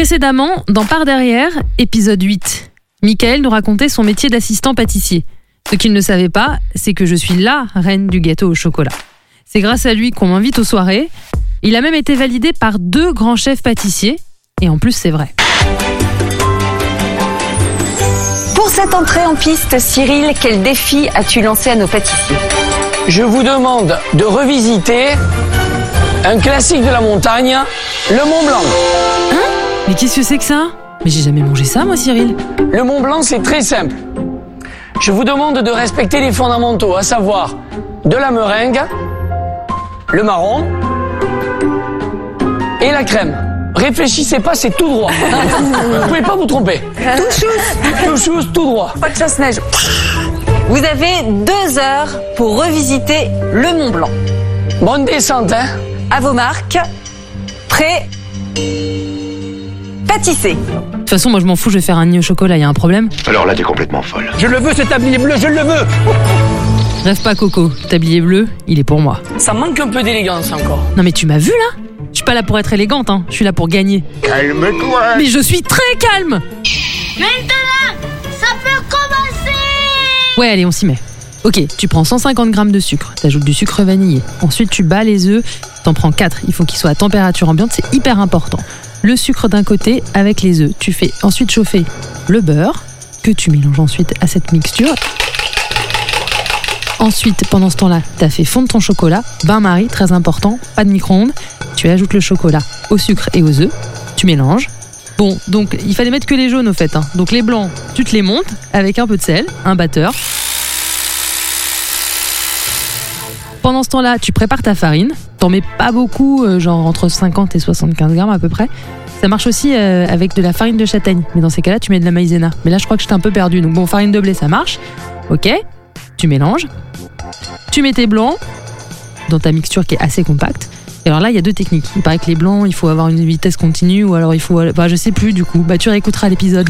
Précédemment, dans Par derrière, épisode 8, Michael nous racontait son métier d'assistant pâtissier. Ce qu'il ne savait pas, c'est que je suis la reine du gâteau au chocolat. C'est grâce à lui qu'on m'invite aux soirées. Il a même été validé par deux grands chefs pâtissiers. Et en plus, c'est vrai. Pour cette entrée en piste, Cyril, quel défi as-tu lancé à nos pâtissiers? Je vous demande de revisiter un classique de la montagne, le Mont Blanc. Mais qu'est-ce que c'est que ça? Mais j'ai jamais mangé ça, moi, Cyril. Le Mont Blanc, c'est très simple. Je vous demande de respecter les fondamentaux, à savoir de la meringue, le marron et la crème. Réfléchissez pas, c'est tout droit. vous pouvez pas vous tromper. Tout chousse Tout chose, tout droit. Pas de chasse-neige. Vous avez deux heures pour revisiter le Mont Blanc. Bonne descente, hein À vos marques. Prêt Pâtissez. De toute façon, moi, je m'en fous, je vais faire un nid au chocolat, y a un problème Alors là, t'es complètement folle. Je le veux, cet tablier bleu, je le veux Rêve pas, Coco. Tablier bleu, il est pour moi. Ça manque un peu d'élégance encore. Non, mais tu m'as vu là? Je suis pas là pour être élégante, hein. Je suis là pour gagner. Calme-toi Mais je suis très calme Maintenant, ça peut commencer Ouais, allez, on s'y met. Ok, tu prends 150 grammes de sucre, t'ajoutes du sucre vanillé. Ensuite, tu bats les œufs, t'en prends 4. Il faut qu'ils soient à température ambiante, c'est hyper important. Le sucre d'un côté avec les œufs. Tu fais ensuite chauffer le beurre, que tu mélanges ensuite à cette mixture. Ensuite, pendant ce temps-là, t'as fait fondre ton chocolat. Bain-marie, très important, pas de micro-ondes. Tu ajoutes le chocolat au sucre et aux œufs. Tu mélanges. Bon, donc il fallait mettre que les jaunes au fait. hein. Donc les blancs, tu te les montes avec un peu de sel, un batteur. Pendant ce temps-là, tu prépares ta farine. T'en mets pas beaucoup, euh, genre entre 50 et 75 grammes à peu près. Ça marche aussi euh, avec de la farine de châtaigne. Mais dans ces cas-là, tu mets de la maïzena. Mais là, je crois que j'étais un peu perdu. Donc bon, farine de blé, ça marche. Ok. Tu mélanges. Tu mets tes blancs dans ta mixture qui est assez compacte. Et alors là, il y a deux techniques. Il paraît que les blancs, il faut avoir une vitesse continue ou alors il faut. Bah, je sais plus du coup. Bah, tu réécouteras l'épisode.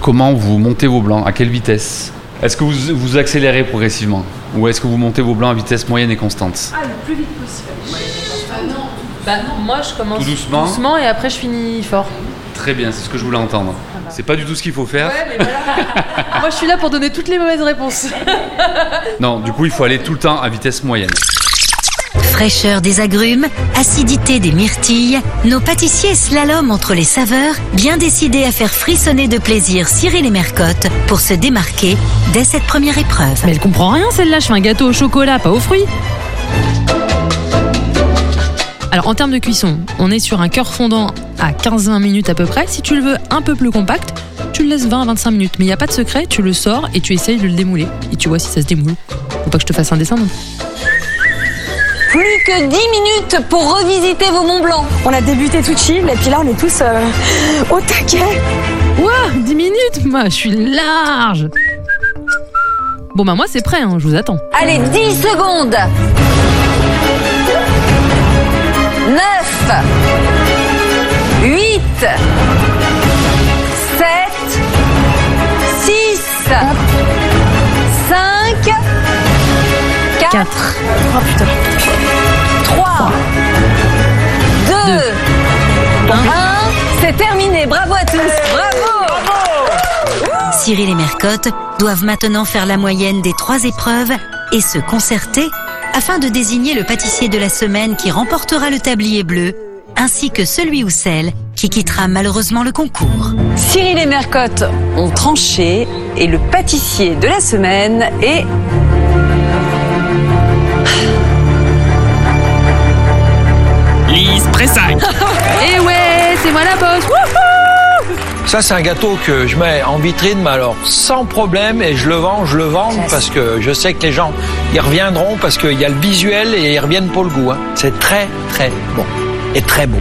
Comment vous montez vos blancs? À quelle vitesse? Est-ce que vous, vous accélérez progressivement Ou est-ce que vous montez vos blancs à vitesse moyenne et constante? Ah, le plus vite possible. Bah non, moi je commence Tout doucement. doucement et après je finis fort. Très bien, c'est ce que je voulais entendre. C'est pas du tout ce qu'il faut faire. mais voilà. moi je suis là pour donner toutes les mauvaises réponses. Non, du coup, il faut aller tout le temps à vitesse moyenne. Fraîcheur des agrumes, acidité des myrtilles, nos pâtissiers slalom entre les saveurs, bien décidés à faire frissonner de plaisir Cyril et Mercotte pour se démarquer dès cette première épreuve. Mais elle comprend rien celle-là, je fais un gâteau au chocolat, pas aux fruits. Alors en termes de cuisson, on est sur un cœur fondant à 15-20 minutes à peu près. Si tu le veux un peu plus compact, tu le laisses 20-25 minutes. Mais il n'y a pas de secret, tu le sors et tu essayes de le démouler. Et tu vois si ça se démoule. Faut pas que je te fasse un dessin. Plus que 10 minutes pour revisiter vos Mont Blanc. On a débuté tout chill et puis là on est tous euh, au taquet. Ouah, 10 minutes Moi, je suis large Bon bah moi c'est prêt, hein, je vous attends. Allez, 10 secondes. 9 8 7 6 5 4 Oh putain. Bravo. Cyril et Mercotte doivent maintenant faire la moyenne des trois épreuves et se concerter afin de désigner le pâtissier de la semaine qui remportera le tablier bleu, ainsi que celui ou celle qui quittera malheureusement le concours. Cyril et Mercotte ont tranché et le pâtissier de la semaine est Lise Pressac Ça, c'est un gâteau que je mets en vitrine, mais alors sans problème, et je le vends, je le vends parce que je sais que les gens y reviendront parce qu'il y a le visuel et ils reviennent pour le goût. hein. C'est très, très bon et très beau.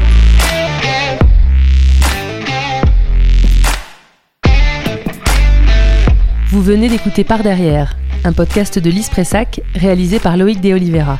Vous venez d'écouter Par Derrière, un podcast de Lise Pressac réalisé par Loïc De Oliveira.